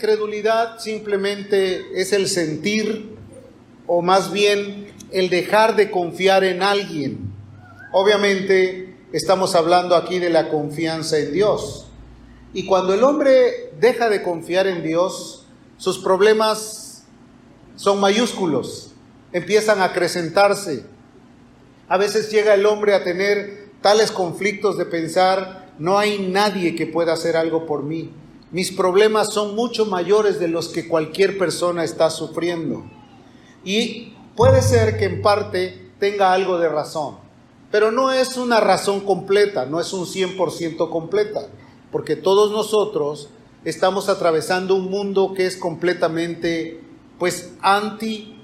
incredulidad simplemente es el sentir o más bien el dejar de confiar en alguien. Obviamente estamos hablando aquí de la confianza en Dios. Y cuando el hombre deja de confiar en Dios, sus problemas son mayúsculos, empiezan a acrecentarse. A veces llega el hombre a tener tales conflictos de pensar, no hay nadie que pueda hacer algo por mí. Mis problemas son mucho mayores de los que cualquier persona está sufriendo. Y puede ser que en parte tenga algo de razón, pero no es una razón completa, no es un 100% completa, porque todos nosotros estamos atravesando un mundo que es completamente, pues, anti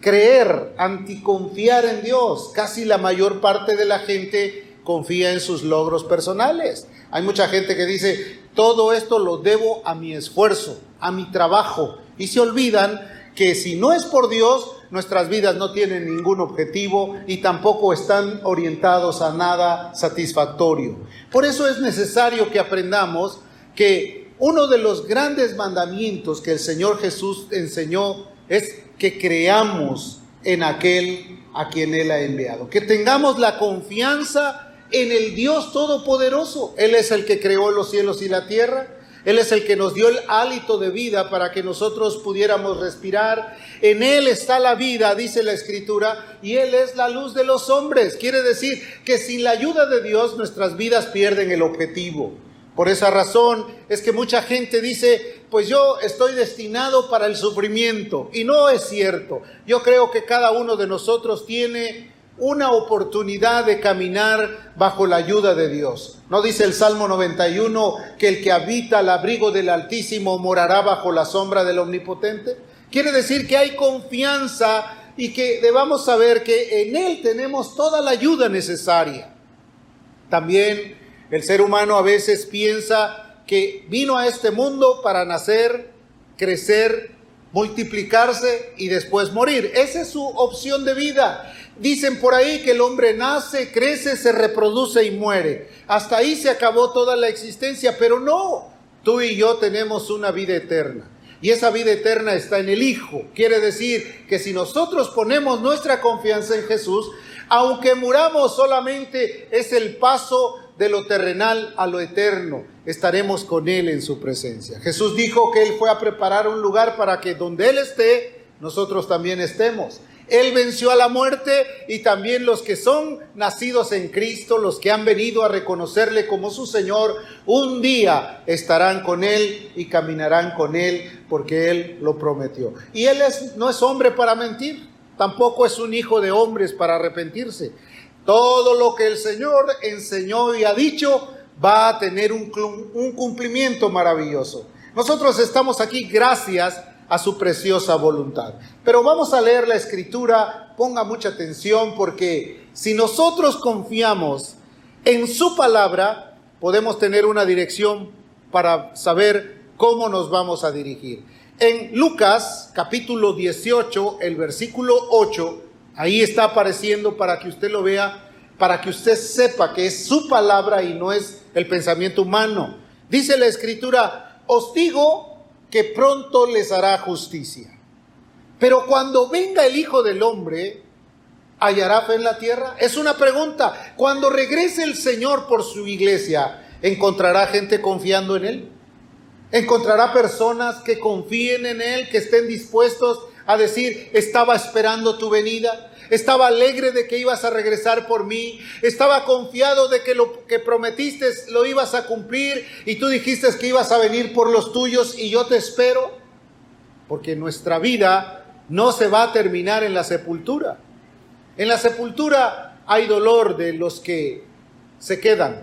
creer, anti confiar en Dios. Casi la mayor parte de la gente confía en sus logros personales. Hay mucha gente que dice, todo esto lo debo a mi esfuerzo, a mi trabajo, y se olvidan que si no es por Dios, nuestras vidas no tienen ningún objetivo y tampoco están orientados a nada satisfactorio. Por eso es necesario que aprendamos que uno de los grandes mandamientos que el Señor Jesús enseñó es que creamos en aquel a quien Él ha enviado, que tengamos la confianza en el Dios Todopoderoso. Él es el que creó los cielos y la tierra. Él es el que nos dio el hálito de vida para que nosotros pudiéramos respirar. En Él está la vida, dice la Escritura, y Él es la luz de los hombres. Quiere decir que sin la ayuda de Dios nuestras vidas pierden el objetivo. Por esa razón es que mucha gente dice, pues yo estoy destinado para el sufrimiento. Y no es cierto. Yo creo que cada uno de nosotros tiene una oportunidad de caminar bajo la ayuda de Dios. ¿No dice el Salmo 91 que el que habita al abrigo del Altísimo morará bajo la sombra del Omnipotente? Quiere decir que hay confianza y que debamos saber que en Él tenemos toda la ayuda necesaria. También el ser humano a veces piensa que vino a este mundo para nacer, crecer, multiplicarse y después morir. Esa es su opción de vida. Dicen por ahí que el hombre nace, crece, se reproduce y muere. Hasta ahí se acabó toda la existencia, pero no. Tú y yo tenemos una vida eterna. Y esa vida eterna está en el Hijo. Quiere decir que si nosotros ponemos nuestra confianza en Jesús, aunque muramos solamente es el paso de lo terrenal a lo eterno. Estaremos con Él en su presencia. Jesús dijo que Él fue a preparar un lugar para que donde Él esté, nosotros también estemos. Él venció a la muerte y también los que son nacidos en Cristo, los que han venido a reconocerle como su Señor, un día estarán con Él y caminarán con Él porque Él lo prometió. Y Él es, no es hombre para mentir, tampoco es un hijo de hombres para arrepentirse. Todo lo que el Señor enseñó y ha dicho va a tener un, cumplimiento maravilloso. Nosotros estamos aquí gracias a su preciosa voluntad. Pero vamos a leer la escritura, ponga mucha atención porque si nosotros confiamos en su palabra, podemos tener una dirección para saber cómo nos vamos a dirigir. En Lucas capítulo 18, el versículo 8, ahí está apareciendo para que usted lo vea, para que usted sepa que es su palabra y no es el pensamiento humano. Dice la escritura, os digo que pronto les hará justicia. Pero cuando venga el Hijo del Hombre, ¿hallará fe en la tierra? Es una pregunta. Cuando regrese el Señor por su iglesia, ¿encontrará gente confiando en Él? ¿Encontrará personas que confíen en Él, que estén dispuestos a decir, estaba esperando tu venida? estaba alegre de que ibas a regresar por mí, estaba confiado de que lo que prometiste lo ibas a cumplir y tú dijiste que ibas a venir por los tuyos y yo te espero, porque nuestra vida no se va a terminar en la sepultura. En la sepultura hay dolor de los que se quedan.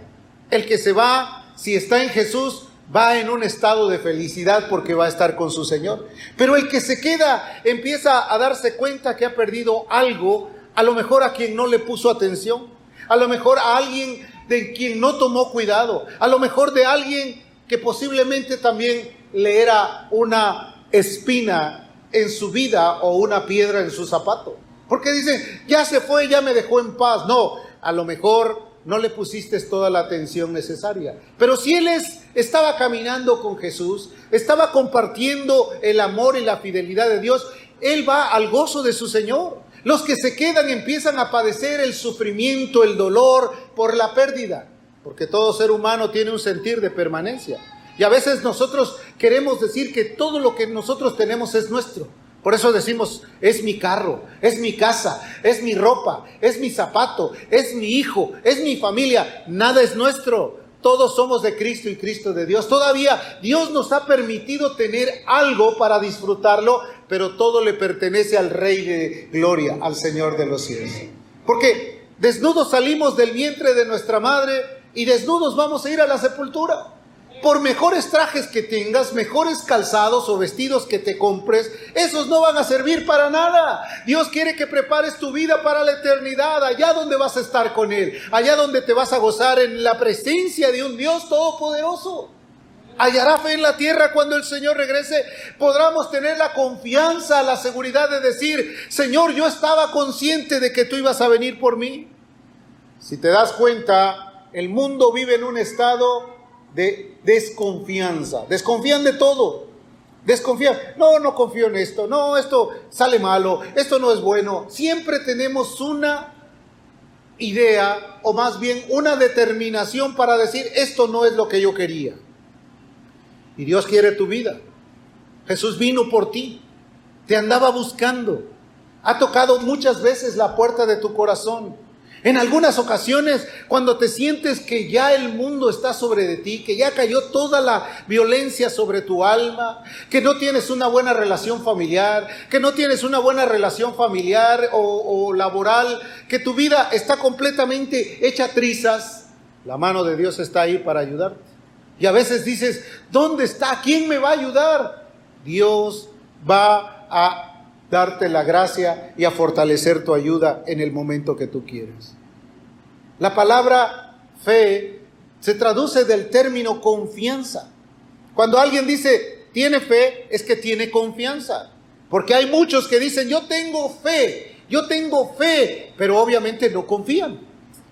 El que se va, si está en Jesús, va en un estado de felicidad porque va a estar con su Señor. Pero el que se queda empieza a darse cuenta que ha perdido algo, a lo mejor a quien no le puso atención, a lo mejor a alguien de quien no tomó cuidado, a lo mejor de alguien que posiblemente también le era una espina en su vida o una piedra en su zapato. Porque dicen, ya se fue, ya me dejó en paz. No, a lo mejor no le pusiste toda la atención necesaria. Pero si él es, estaba caminando con Jesús, estaba compartiendo el amor y la fidelidad de Dios, él va al gozo de su Señor. Los que se quedan empiezan a padecer el sufrimiento, el dolor por la pérdida, porque todo ser humano tiene un sentir de permanencia. Y a veces nosotros queremos decir que todo lo que nosotros tenemos es nuestro. Por eso decimos, es mi carro, es mi casa, es mi ropa, es mi zapato, es mi hijo, es mi familia. Nada es nuestro. Todos somos de Cristo y Cristo de Dios. Todavía Dios nos ha permitido tener algo para disfrutarlo, pero todo le pertenece al Rey de Gloria, al Señor de los cielos. Porque desnudos salimos del vientre de nuestra madre y desnudos vamos a ir a la sepultura por mejores trajes que tengas, mejores calzados o vestidos que te compres, esos no van a servir para nada. Dios quiere que prepares tu vida para la eternidad, allá donde vas a estar con Él, allá donde te vas a gozar en la presencia de un Dios todopoderoso. Hallará fe en la tierra cuando el Señor regrese. Podremos tener la confianza, la seguridad de decir, Señor, yo estaba consciente de que tú ibas a venir por mí. Si te das cuenta, el mundo vive en un estado de desconfianza. Desconfían de todo. Desconfían. No, no confío en esto. No, esto sale malo. Esto no es bueno. Siempre tenemos una idea o más bien una determinación para decir esto no es lo que yo quería. Y Dios quiere tu vida. Jesús vino por ti. Te andaba buscando. Ha tocado muchas veces la puerta de tu corazón en algunas ocasiones, cuando te sientes que ya el mundo está sobre de ti, que ya cayó toda la violencia sobre tu alma, que no tienes una buena relación familiar, que no tienes una buena relación familiar o, laboral, que tu vida está completamente hecha trizas, la mano de Dios está ahí para ayudarte. Y a veces dices, ¿dónde está? ¿Quién me va a ayudar? Dios va a darte la gracia y a fortalecer tu ayuda en el momento que tú quieres. La palabra fe se traduce del término confianza. Cuando alguien dice tiene fe, es que tiene confianza. Porque hay muchos que dicen yo tengo fe, yo tengo fe, pero obviamente no confían.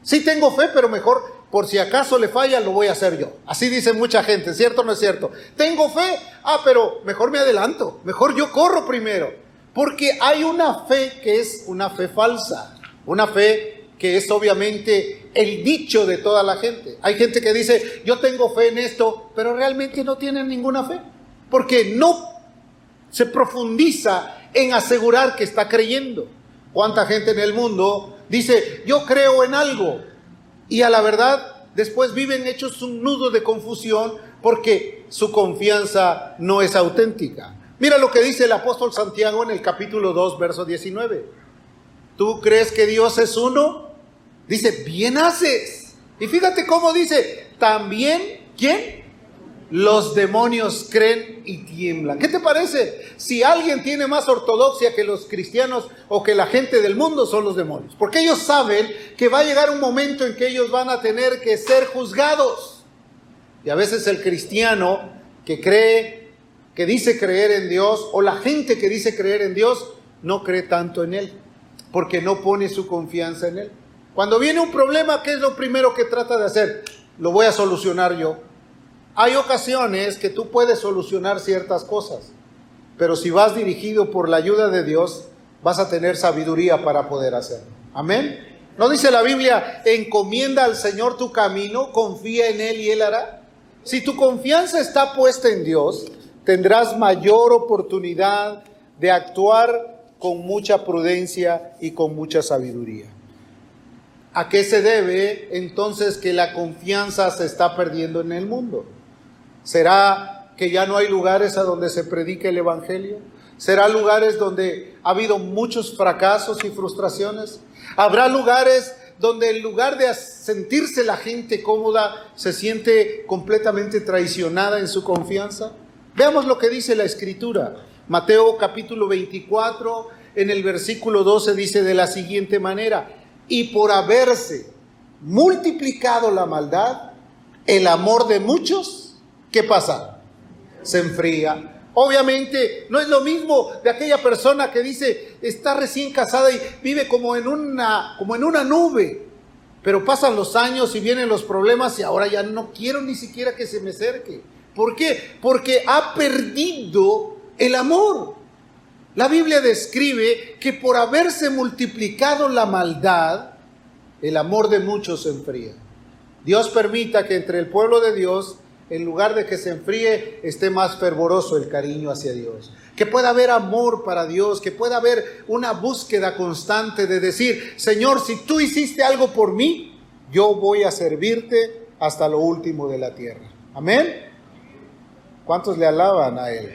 Sí tengo fe, pero mejor por si acaso le falla, lo voy a hacer yo. Así dice mucha gente, ¿cierto o no es cierto? Tengo fe, ah, pero mejor me adelanto, mejor yo corro primero. Porque hay una fe que es una fe falsa, una fe que es obviamente el dicho de toda la gente. Hay gente que dice, yo tengo fe en esto, pero realmente no tienen ninguna fe, porque no se profundiza en asegurar que está creyendo. ¿Cuánta gente en el mundo dice, yo creo en algo? Y a la verdad, después viven hechos un nudo de confusión porque su confianza no es auténtica. Mira lo que dice el apóstol Santiago en el capítulo 2, verso 19. ¿Tú crees que Dios es uno? Dice, bien haces. Y fíjate cómo dice, también, ¿quién? Los demonios creen y tiemblan. ¿Qué te parece? Si alguien tiene más ortodoxia que los cristianos o que la gente del mundo son los demonios. Porque ellos saben que va a llegar un momento en que ellos van a tener que ser juzgados. Y a veces el cristiano que cree que dice creer en Dios o la gente que dice creer en Dios no cree tanto en Él, porque no pone su confianza en Él. Cuando viene un problema, ¿qué es lo primero que trata de hacer? Lo voy a solucionar yo. Hay ocasiones que tú puedes solucionar ciertas cosas, pero si vas dirigido por la ayuda de Dios, vas a tener sabiduría para poder hacerlo. Amén. ¿No dice la Biblia, encomienda al Señor tu camino, confía en Él y Él hará? Si tu confianza está puesta en Dios, tendrás mayor oportunidad de actuar con mucha prudencia y con mucha sabiduría. ¿A qué se debe entonces que la confianza se está perdiendo en el mundo? ¿Será que ya no hay lugares a donde se predique el Evangelio? ¿Será lugares donde ha habido muchos fracasos y frustraciones? ¿Habrá lugares donde en lugar de sentirse la gente cómoda, se siente completamente traicionada en su confianza? Veamos lo que dice la escritura. Mateo capítulo 24, en el versículo 12 dice de la siguiente manera, y por haberse multiplicado la maldad, el amor de muchos, ¿qué pasa? Se enfría. Obviamente no es lo mismo de aquella persona que dice está recién casada y vive como en una como en una nube pero pasan los años y vienen los problemas y ahora ya no quiero ni siquiera que se me acerque. ¿Por qué? Porque ha perdido el amor. La Biblia describe que por haberse multiplicado la maldad, el amor de muchos se enfría. Dios permita que entre el pueblo de Dios, en lugar de que se enfríe, esté más fervoroso el cariño hacia Dios. Que pueda haber amor para Dios, que pueda haber una búsqueda constante de decir, Señor, si tú hiciste algo por mí, yo voy a servirte hasta lo último de la tierra. Amén. ¿Cuántos le alaban a Él?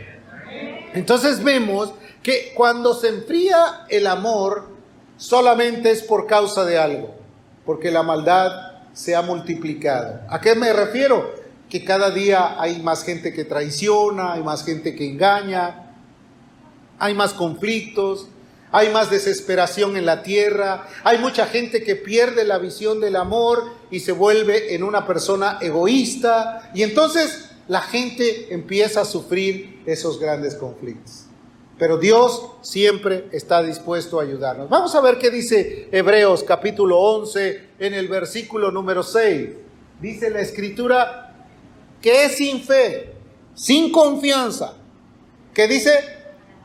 Entonces vemos que cuando se enfría el amor, solamente es por causa de algo, porque la maldad se ha multiplicado. ¿A qué me refiero? Que cada día hay más gente que traiciona, hay más gente que engaña, hay más conflictos, hay más desesperación en la tierra, hay mucha gente que pierde la visión del amor y se vuelve en una persona egoísta y entonces la gente empieza a sufrir esos grandes conflictos. Pero Dios siempre está dispuesto a ayudarnos. Vamos a ver qué dice Hebreos capítulo 11 en el versículo número 6. Dice la escritura que es sin fe, sin confianza, que dice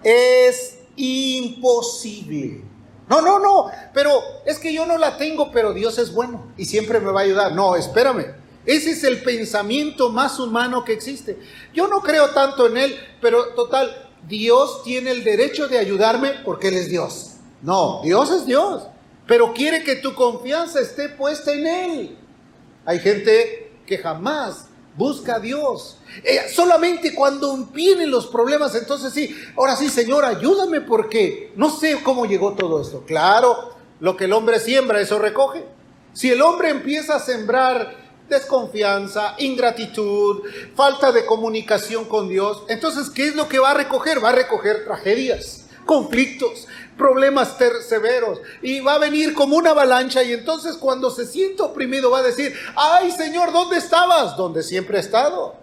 es imposible. No, no, no, pero es que yo no la tengo, pero Dios es bueno y siempre me va a ayudar. No, espérame. Ese es el pensamiento más humano que existe. Yo no creo tanto en él, pero total, Dios tiene el derecho de ayudarme porque Él es Dios. No, Dios es Dios, pero quiere que tu confianza esté puesta en Él. Hay gente que jamás busca a Dios. Eh, solamente cuando vienen los problemas, entonces sí, ahora sí, Señor, ayúdame porque no sé cómo llegó todo esto. Claro, lo que el hombre siembra, eso recoge. Si el hombre empieza a sembrar desconfianza, ingratitud, falta de comunicación con Dios. Entonces, ¿qué es lo que va a recoger? Va a recoger tragedias, conflictos, problemas severos y va a venir como una avalancha y entonces cuando se siente oprimido va a decir, ay Señor, ¿dónde estabas? Donde siempre he estado.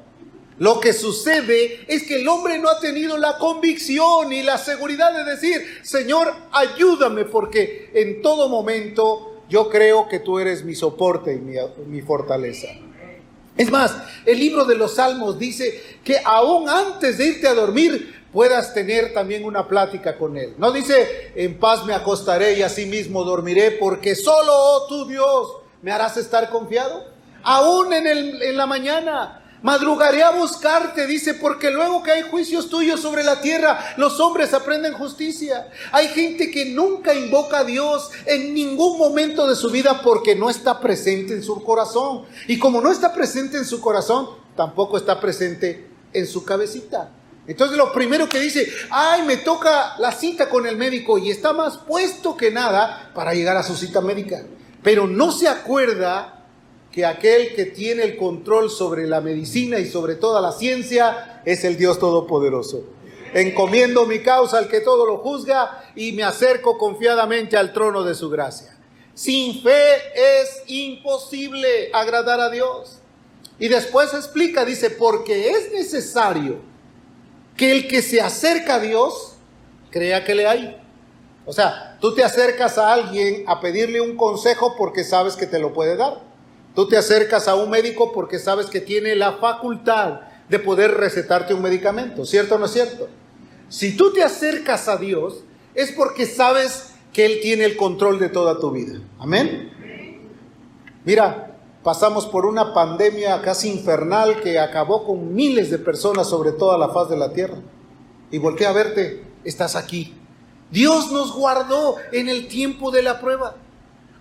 Lo que sucede es que el hombre no ha tenido la convicción y la seguridad de decir, Señor, ayúdame porque en todo momento yo creo que tú eres mi soporte y mi, fortaleza. Es más, el libro de los Salmos dice que aún antes de irte a dormir puedas tener también una plática con Él. No dice, en paz me acostaré y así mismo dormiré, porque solo oh, tú Dios me harás estar confiado. Aún en, el, en la mañana, Madrugaré a buscarte, dice, porque luego que hay juicios tuyos sobre la tierra, los hombres aprenden justicia. Hay gente que nunca invoca a Dios en ningún momento de su vida porque no está presente en su corazón. Y como no está presente en su corazón, tampoco está presente en su cabecita. Entonces lo primero que dice, ay, me toca la cita con el médico y está más puesto que nada para llegar a su cita médica. Pero no se acuerda que aquel que tiene el control sobre la medicina y sobre toda la ciencia es el Dios Todopoderoso. Encomiendo mi causa al que todo lo juzga y me acerco confiadamente al trono de su gracia. Sin fe es imposible agradar a Dios. Y después explica, dice, porque es necesario que el que se acerca a Dios crea que le hay. O sea, tú te acercas a alguien a pedirle un consejo porque sabes que te lo puede dar. Tú te acercas a un médico porque sabes que tiene la facultad de poder recetarte un medicamento, ¿cierto o no es cierto? Si tú te acercas a Dios es porque sabes que Él tiene el control de toda tu vida. Amén. Mira, pasamos por una pandemia casi infernal que acabó con miles de personas sobre toda la faz de la tierra. Y volteé a verte, estás aquí. Dios nos guardó en el tiempo de la prueba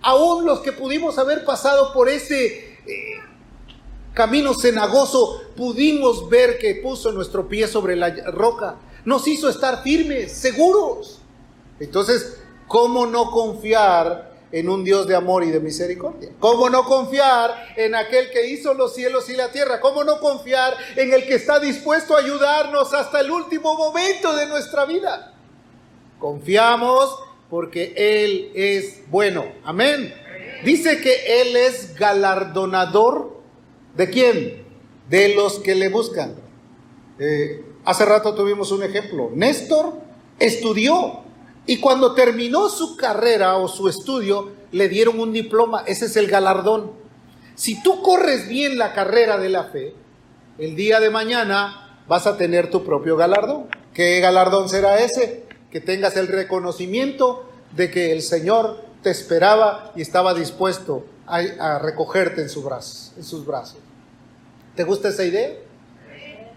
aún los que pudimos haber pasado por ese eh, camino cenagoso, pudimos ver que puso nuestro pie sobre la roca, nos hizo estar firmes, seguros. Entonces, ¿cómo no confiar en un Dios de amor y de misericordia? ¿Cómo no confiar en aquel que hizo los cielos y la tierra? ¿Cómo no confiar en el que está dispuesto a ayudarnos hasta el último momento de nuestra vida? Confiamos porque Él es bueno. Amén. Dice que Él es galardonador de quién? De los que le buscan. Eh, hace rato tuvimos un ejemplo. Néstor estudió, Y cuando terminó su carrera o su estudio, le dieron un diploma. Ese es el galardón. Si tú corres bien la carrera de la fe, el día de mañana vas a tener tu propio galardón. ¿Qué galardón será ese? Que tengas el reconocimiento de que el Señor te esperaba y estaba dispuesto a, recogerte en, sus brazos, en sus brazos. ¿Te gusta esa idea?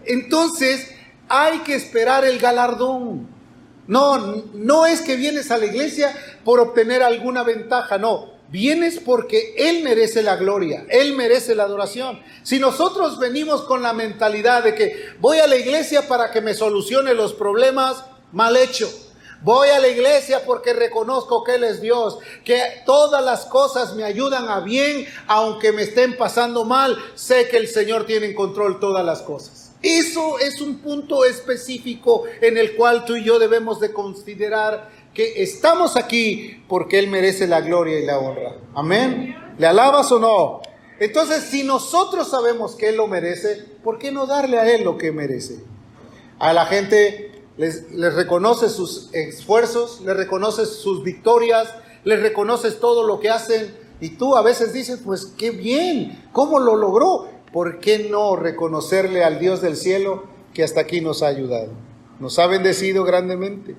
Entonces, hay que esperar el galardón. No, no es que vienes a la iglesia por obtener alguna ventaja, no. Vienes porque Él merece la gloria, Él merece la adoración. Si nosotros venimos con la mentalidad de que voy a la iglesia para que me solucione los problemas, mal hecho. Voy a la iglesia porque reconozco que Él es Dios, que todas las cosas me ayudan a bien, aunque me estén pasando mal, sé que el Señor tiene en control todas las cosas. Eso es un punto específico en el cual tú y yo debemos de considerar que estamos aquí porque Él merece la gloria y la honra. Amén. ¿Le alabas o no? Entonces, si nosotros sabemos que Él lo merece, ¿por qué no darle a Él lo que merece? A la gente les, reconoces sus esfuerzos, les reconoces sus victorias, les reconoces todo lo que hacen y tú a veces dices, pues qué bien, ¿cómo lo logró? ¿Por qué no reconocerle al Dios del cielo que hasta aquí nos ha ayudado? Nos ha bendecido grandemente.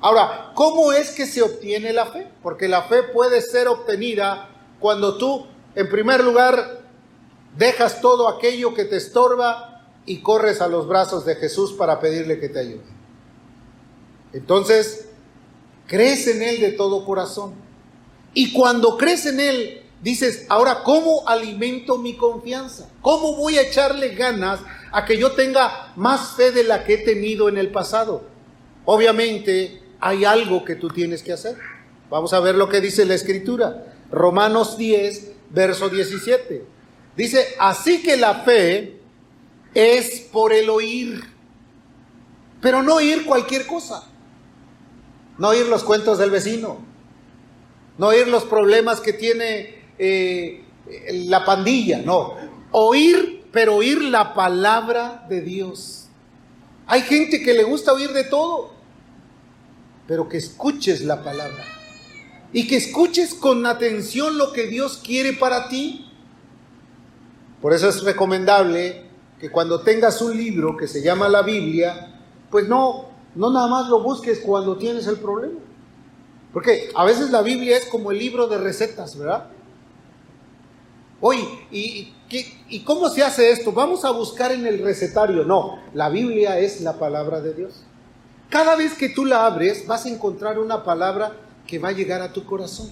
Ahora, ¿cómo es que se obtiene la fe? Porque la fe puede ser obtenida cuando tú, en primer lugar, dejas todo aquello que te estorba y corres a los brazos de Jesús para pedirle que te ayude. Entonces, crees en Él de todo corazón. Y cuando crees en Él, dices, ahora, ¿cómo alimento mi confianza? ¿Cómo voy a echarle ganas a que yo tenga más fe de la que he tenido en el pasado? Obviamente, hay algo que tú tienes que hacer. Vamos a ver lo que dice la Escritura. Romanos 10, verso 17. Dice, así que la fe es por el oír, pero no oír cualquier cosa no oír los cuentos del vecino, no oír los problemas que tiene eh, la pandilla, no, oír, pero oír la palabra de Dios. Hay gente que le gusta oír de todo, pero que escuches la palabra y que escuches con atención lo que Dios quiere para ti. Por eso es recomendable que cuando tengas un libro que se llama la Biblia, pues no no nada más lo busques cuando tienes el problema. Porque a veces la Biblia es como el libro de recetas, ¿verdad? Oye, ¿y, ¿y cómo se hace esto? Vamos a buscar en el recetario. No, la Biblia es la palabra de Dios. Cada vez que tú la abres, vas a encontrar una palabra que va a llegar a tu corazón.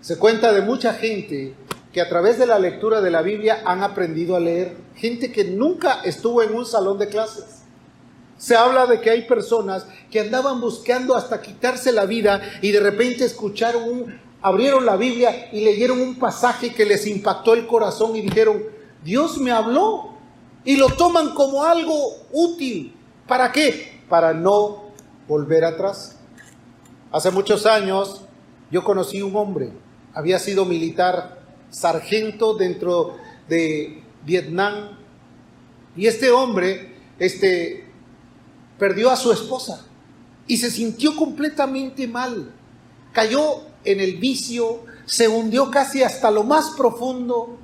Se cuenta de mucha gente que a través de la lectura de la Biblia han aprendido a leer. Gente que nunca estuvo en un salón de clases se habla de que hay personas que andaban buscando hasta quitarse la vida y de repente escucharon un, abrieron la Biblia y leyeron un pasaje que les impactó el corazón y dijeron, Dios me habló. Y lo toman como algo útil. ¿Para qué? Para no volver atrás. Hace muchos años yo conocí un hombre, había sido militar, sargento dentro de Vietnam. Y este hombre, este, perdió a su esposa y se sintió completamente mal. Cayó en el vicio, se hundió casi hasta lo más profundo.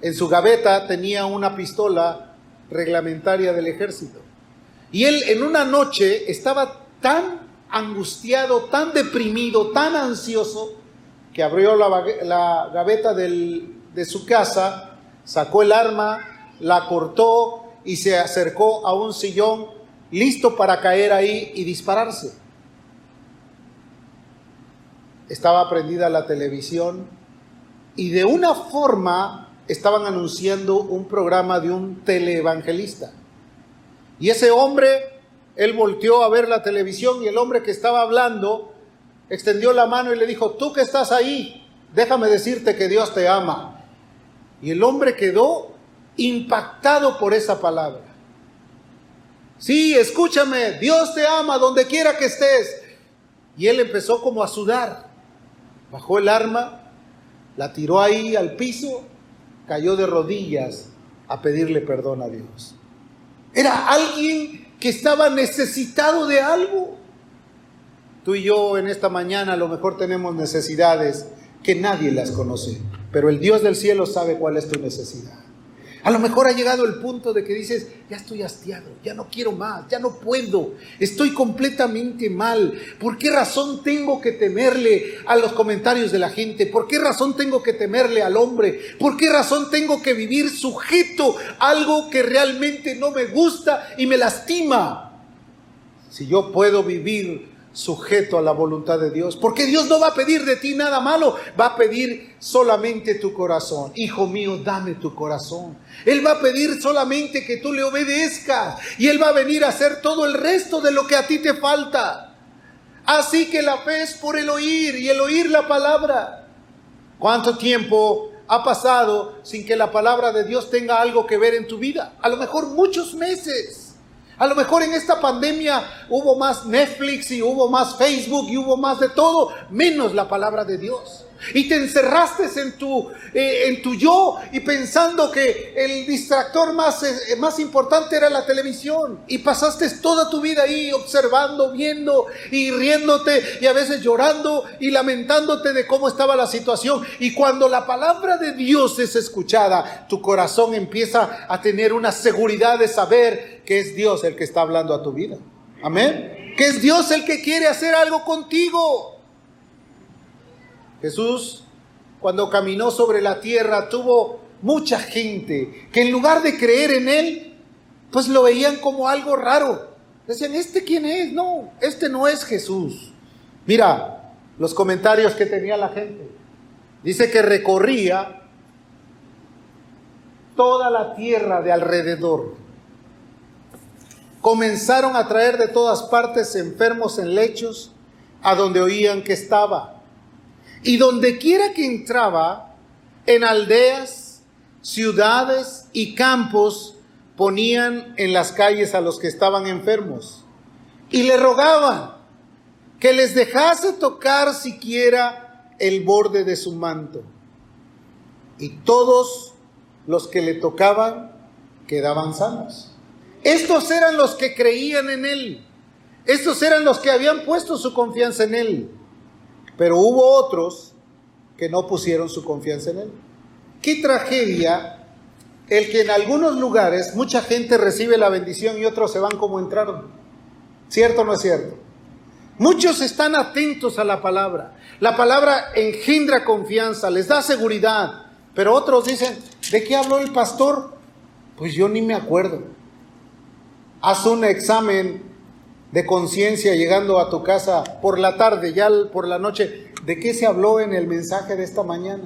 En su gaveta tenía una pistola reglamentaria del ejército. Y él en una noche estaba tan angustiado, tan deprimido, tan ansioso, que abrió la, gaveta de su casa, sacó el arma, la cortó y se acercó a un sillón listo para caer ahí y dispararse. Estaba prendida la televisión y de una forma estaban anunciando un programa de un teleevangelista. Y ese hombre, él volteó a ver la televisión y el hombre que estaba hablando extendió la mano y le dijo, tú que estás ahí, déjame decirte que Dios te ama. Y el hombre quedó impactado por esa palabra. Sí, escúchame, Dios te ama donde quiera que estés. Y él empezó como a sudar. Bajó el arma, la tiró ahí al piso, cayó de rodillas a pedirle perdón a Dios. Era alguien que estaba necesitado de algo. Tú y yo en esta mañana a lo mejor tenemos necesidades que nadie las conoce, pero el Dios del cielo sabe cuál es tu necesidad. A lo mejor ha llegado el punto de que dices, ya estoy hastiado, ya no quiero más, ya no puedo, estoy completamente mal. ¿Por qué razón tengo que temerle a los comentarios de la gente? ¿Por qué razón tengo que temerle al hombre? ¿Por qué razón tengo que vivir sujeto a algo que realmente no me gusta y me lastima? Si yo puedo vivir sujeto a la voluntad de Dios, porque Dios no va a pedir de ti nada malo, va a pedir solamente tu corazón. Hijo mío, dame tu corazón. Él va a pedir solamente que tú le obedezcas y Él va a venir a hacer todo el resto de lo que a ti te falta. Así que la fe es por el oír y el oír la palabra. ¿Cuánto tiempo ha pasado sin que la palabra de Dios tenga algo que ver en tu vida? A lo mejor muchos meses. A lo mejor en esta pandemia hubo más Netflix y hubo más Facebook y hubo más de todo, menos la palabra de Dios y te encerraste en tu, eh, en tu yo y pensando que el distractor más, eh, más importante era la televisión y pasaste toda tu vida ahí observando, viendo y riéndote y a veces llorando y lamentándote de cómo estaba la situación y cuando la palabra de Dios es escuchada, tu corazón empieza a tener una seguridad de saber que es Dios el que está hablando a tu vida. Amén. Que es Dios el que quiere hacer algo contigo. Jesús, cuando caminó sobre la tierra, tuvo mucha gente que en lugar de creer en Él, pues lo veían como algo raro. Decían, ¿este quién es? No, este no es Jesús. Mira los comentarios que tenía la gente. Dice que recorría toda la tierra de alrededor. Comenzaron a traer de todas partes enfermos en lechos a donde oían que estaba. Y donde quiera que entraba, en aldeas, ciudades y campos, ponían en las calles a los que estaban enfermos. Y le rogaban que les dejase tocar siquiera el borde de su manto. Y todos los que le tocaban quedaban sanos. Estos eran los que creían en él. Estos eran los que habían puesto su confianza en él. Pero hubo otros que no pusieron su confianza en Él. Qué tragedia el que en algunos lugares mucha gente recibe la bendición y otros se van como entraron. ¿Cierto o no es cierto? Muchos están atentos a la palabra. La palabra engendra confianza, les da seguridad. Pero otros dicen, ¿de qué habló el pastor? Pues yo ni me acuerdo. Haz un examen de conciencia llegando a tu casa por la tarde, ya por la noche, ¿de qué se habló en el mensaje de esta mañana?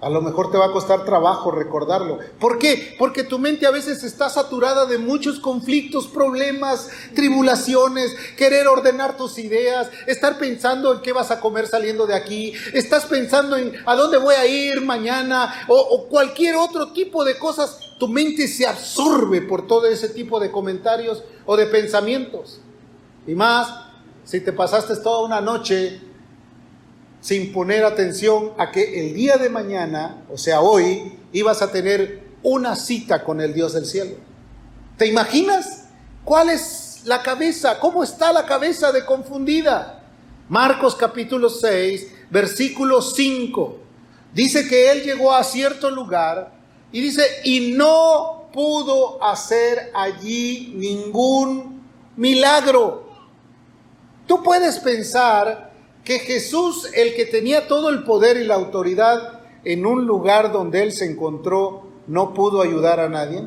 A lo mejor te va a costar trabajo recordarlo. ¿Por qué? Porque tu mente a veces está saturada de muchos conflictos, problemas, tribulaciones, querer ordenar tus ideas, estar pensando en qué vas a comer saliendo de aquí, estás pensando en a dónde voy a ir mañana o, o cualquier otro tipo de cosas. Tu mente se absorbe por todo ese tipo de comentarios o de pensamientos. Y más, si te pasaste toda una noche sin poner atención a que el día de mañana, o sea, hoy, ibas a tener una cita con el Dios del cielo. ¿Te imaginas cuál es la cabeza? ¿Cómo está la cabeza de confundida? Marcos capítulo 6, versículo 5. Dice que él llegó a cierto lugar y dice, y no pudo hacer allí ningún milagro. Tú puedes pensar que Jesús, el que tenía todo el poder y la autoridad en un lugar donde él se encontró, no pudo ayudar a nadie?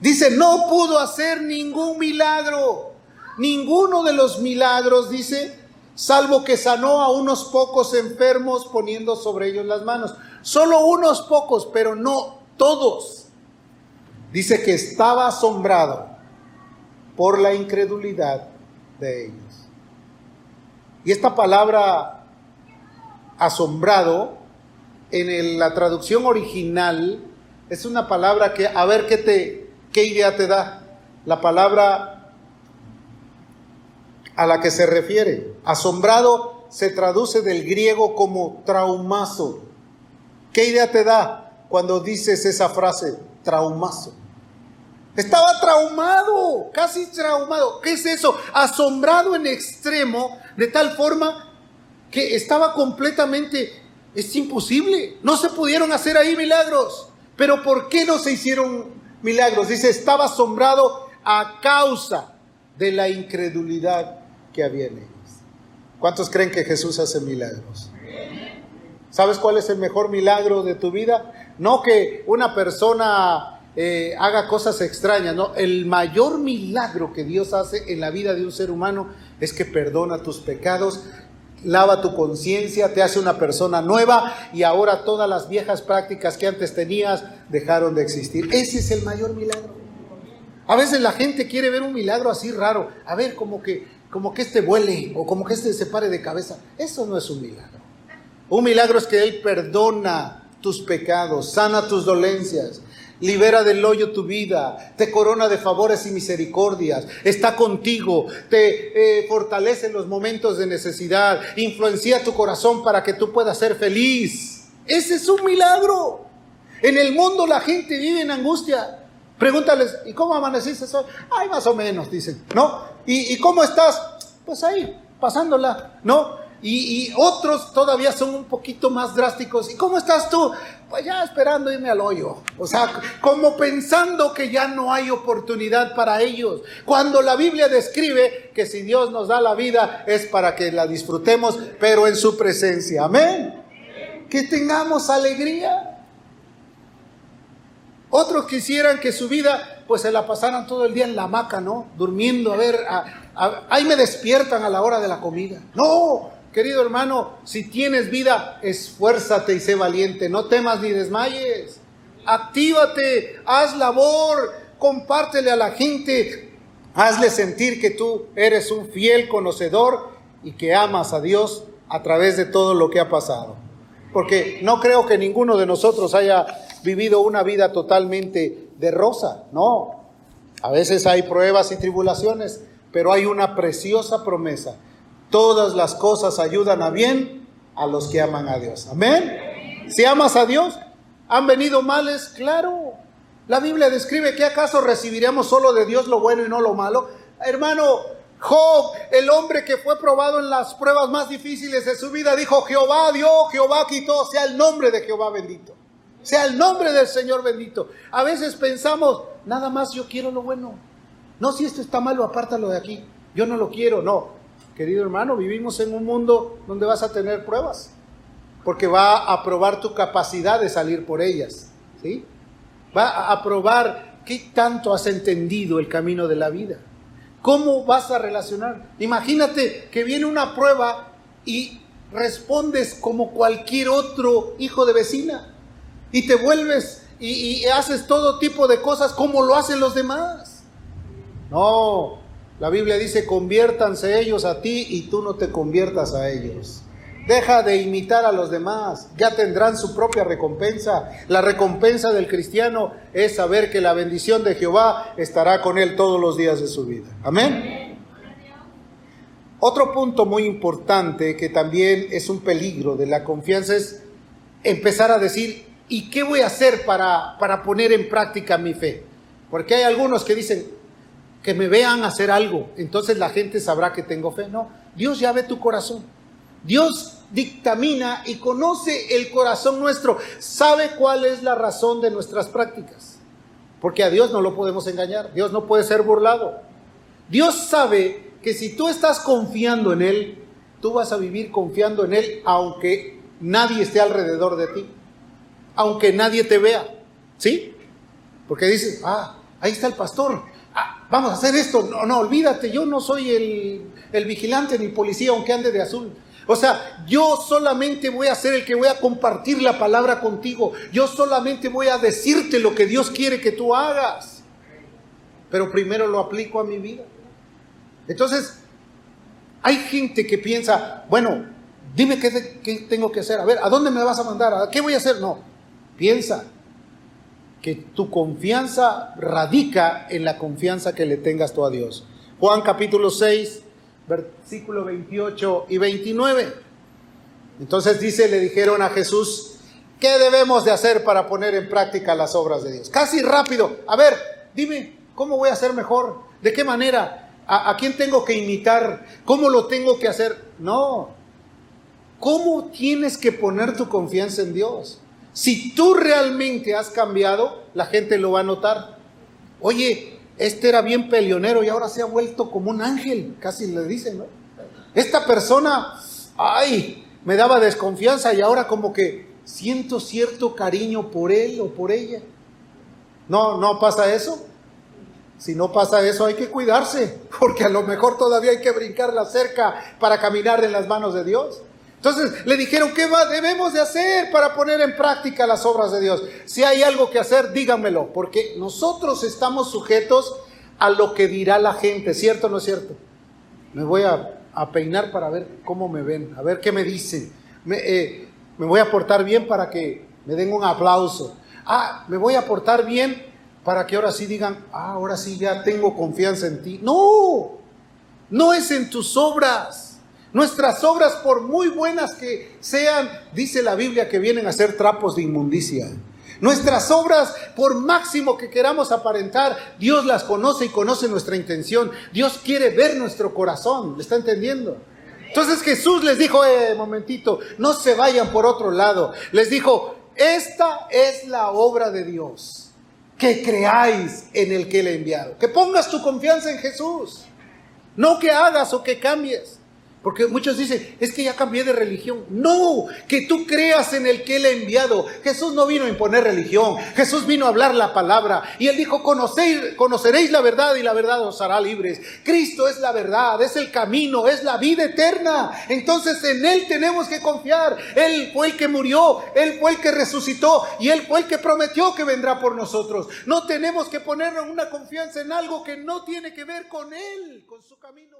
Dice, no pudo hacer ningún milagro. Ninguno de los milagros, dice, salvo que sanó a unos pocos enfermos poniendo sobre ellos las manos. Solo unos pocos, pero no todos. Dice que estaba asombrado por la incredulidad de ellos. Y esta palabra asombrado en la traducción original es una palabra que, a ver qué, te, qué idea te da. La palabra a la que se refiere. Asombrado se traduce del griego como traumazo. ¿Qué idea te da cuando dices esa frase, traumazo? Estaba traumado, casi traumado. ¿Qué es eso? Asombrado en extremo, de tal forma que estaba completamente, es imposible. No se pudieron hacer ahí milagros. Pero ¿por qué no se hicieron milagros? Dice, estaba asombrado a causa de la incredulidad que. ¿Cuántos creen que Jesús hace milagros? ¿Sabes cuál es el mejor milagro de tu vida? No que una persona eh, haga cosas extrañas, ¿no? El mayor milagro que Dios hace en la vida de un ser humano es que perdona tus pecados, lava tu conciencia, te hace una persona nueva y ahora todas las viejas prácticas que antes tenías dejaron de existir. Ese es el mayor milagro. A veces la gente quiere ver un milagro así raro, a ver como que como que este vuele o como que este se pare de cabeza. Eso no es un milagro. Un milagro es que él perdona tus pecados, sana tus dolencias, libera del hoyo tu vida, te corona de favores y misericordias, está contigo, te eh, fortalece en los momentos de necesidad, influencia tu corazón para que tú puedas ser feliz. Ese es un milagro. En el mundo la gente vive en angustia. Pregúntales, ¿y cómo amaneciste hoy? Ay, más o menos, dicen, ¿no? ¿Y, ¿Y cómo estás? Pues ahí, pasándola, ¿no? Y, otros todavía son un poquito más drásticos. ¿Y cómo estás tú? Pues ya esperando irme al hoyo. O sea, como pensando que ya no hay oportunidad para ellos. Cuando la Biblia describe que si Dios nos da la vida es para que la disfrutemos, pero en su presencia. Amén. Que tengamos alegría. Otros quisieran que su vida pues se la pasaran todo el día en la hamaca, ¿no? Durmiendo, a ver, ahí me despiertan a la hora de la comida. No, Querido hermano, si tienes vida, esfuérzate y sé valiente, no temas ni desmayes. Actívate, haz labor, compártele a la gente, hazle sentir que tú eres un fiel conocedor y que amas a Dios a través de todo lo que ha pasado. Porque no creo que ninguno de nosotros haya vivido una vida totalmente de rosa, no. A veces hay pruebas y tribulaciones, pero hay una preciosa promesa Todas las cosas ayudan a bien a los que aman a Dios. Amén. Si amas a Dios, ¿han venido males? Claro. La Biblia describe que acaso recibiremos solo de Dios lo bueno y no lo malo. Hermano, Job, el hombre que fue probado en las pruebas más difíciles de su vida, dijo, Jehová dio, Jehová quitó, sea el nombre de Jehová bendito. Sea el nombre del Señor bendito. A veces pensamos, nada más yo quiero lo bueno. No, si esto está malo, apártalo de aquí. Yo no lo quiero, no. Querido hermano, vivimos en un mundo donde vas a tener pruebas, porque va a probar tu capacidad de salir por ellas, ¿sí? Va a probar qué tanto has entendido el camino de la vida. ¿Cómo vas a relacionar? Imagínate que viene una prueba y respondes como cualquier otro hijo de vecina y te vuelves y, haces todo tipo de cosas como lo hacen los demás. No, la Biblia dice, conviértanse ellos a ti y tú no te conviertas a ellos. Deja de imitar a los demás, ya tendrán su propia recompensa. La recompensa del cristiano es saber que la bendición de Jehová estará con él todos los días de su vida. Amén. Otro punto muy importante que también es un peligro de la confianza es empezar a decir, ¿y qué voy a hacer para, para poner en práctica mi fe? Porque hay algunos que dicen, que me vean hacer algo, entonces la gente sabrá que tengo fe. No, Dios ya ve tu corazón. Dios dictamina y conoce el corazón nuestro, sabe cuál es la razón de nuestras prácticas. Porque a Dios no lo podemos engañar, Dios no puede ser burlado. Dios sabe que si tú estás confiando en Él, tú vas a vivir confiando en Él aunque nadie esté alrededor de ti, aunque nadie te vea. ¿Sí? Porque dices, ah, ahí está el pastor, vamos a hacer esto. No, no, olvídate, yo no soy el, el vigilante ni policía aunque ande de azul. O sea, yo solamente voy a ser el que voy a compartir la palabra contigo. Yo solamente voy a decirte lo que Dios quiere que tú hagas. Pero primero lo aplico a mi vida. Entonces, hay gente que piensa, bueno, dime qué, qué tengo que hacer. A ver, ¿a dónde me vas a mandar? ¿A qué voy a hacer? No, piensa, que tu confianza radica en la confianza que le tengas tú a Dios. Juan capítulo 6, versículo 28 y 29. Entonces dice, le dijeron a Jesús, ¿qué debemos de hacer para poner en práctica las obras de Dios? Casi rápido. A ver, dime, ¿Cómo voy a ser mejor? ¿De qué manera? ¿A, ¿A, quién tengo que imitar? ¿Cómo lo tengo que hacer? No. ¿Cómo tienes que poner tu confianza en Dios? Si tú realmente has cambiado, la gente lo va a notar. Oye, este era bien peleonero y ahora se ha vuelto como un ángel, casi le dicen, ¿no? Esta persona, ay, me daba desconfianza y ahora como que siento cierto cariño por él o por ella. No, no pasa eso. Si no pasa eso hay que cuidarse, porque a lo mejor todavía hay que brincar la cerca para caminar en las manos de Dios. Entonces le dijeron, ¿qué va, debemos de hacer para poner en práctica las obras de Dios? Si hay algo que hacer, díganmelo, porque nosotros estamos sujetos a lo que dirá la gente, ¿cierto o no es cierto? Me voy a, peinar para ver cómo me ven, a ver qué me dicen. Me, eh, me voy a portar bien para que me den un aplauso. Ah, me voy a portar bien para que ahora sí digan, ah, ahora sí ya tengo confianza en ti. No, no es en tus obras. Nuestras obras, por muy buenas que sean, dice la Biblia que vienen a ser trapos de inmundicia. Nuestras obras, por máximo que queramos aparentar, Dios las conoce y conoce nuestra intención. Dios quiere ver nuestro corazón. ¿Le está entendiendo? Entonces Jesús les dijo, eh, momentito, no se vayan por otro lado. Les dijo, esta es la obra de Dios, que creáis en el que le he enviado, que pongas tu confianza en Jesús, no que hagas o que cambies. Porque muchos dicen, es que ya cambié de religión. No, que tú creas en el que Él ha enviado. Jesús no vino a imponer religión, Jesús vino a hablar la palabra. Y Él dijo, conoceréis la verdad y la verdad os hará libres. Cristo es la verdad, es el camino, es la vida eterna. Entonces en Él tenemos que confiar. Él fue el que murió, Él fue el que resucitó y Él fue el que prometió que vendrá por nosotros. No tenemos que ponernos una confianza en algo que no tiene que ver con Él, con su camino.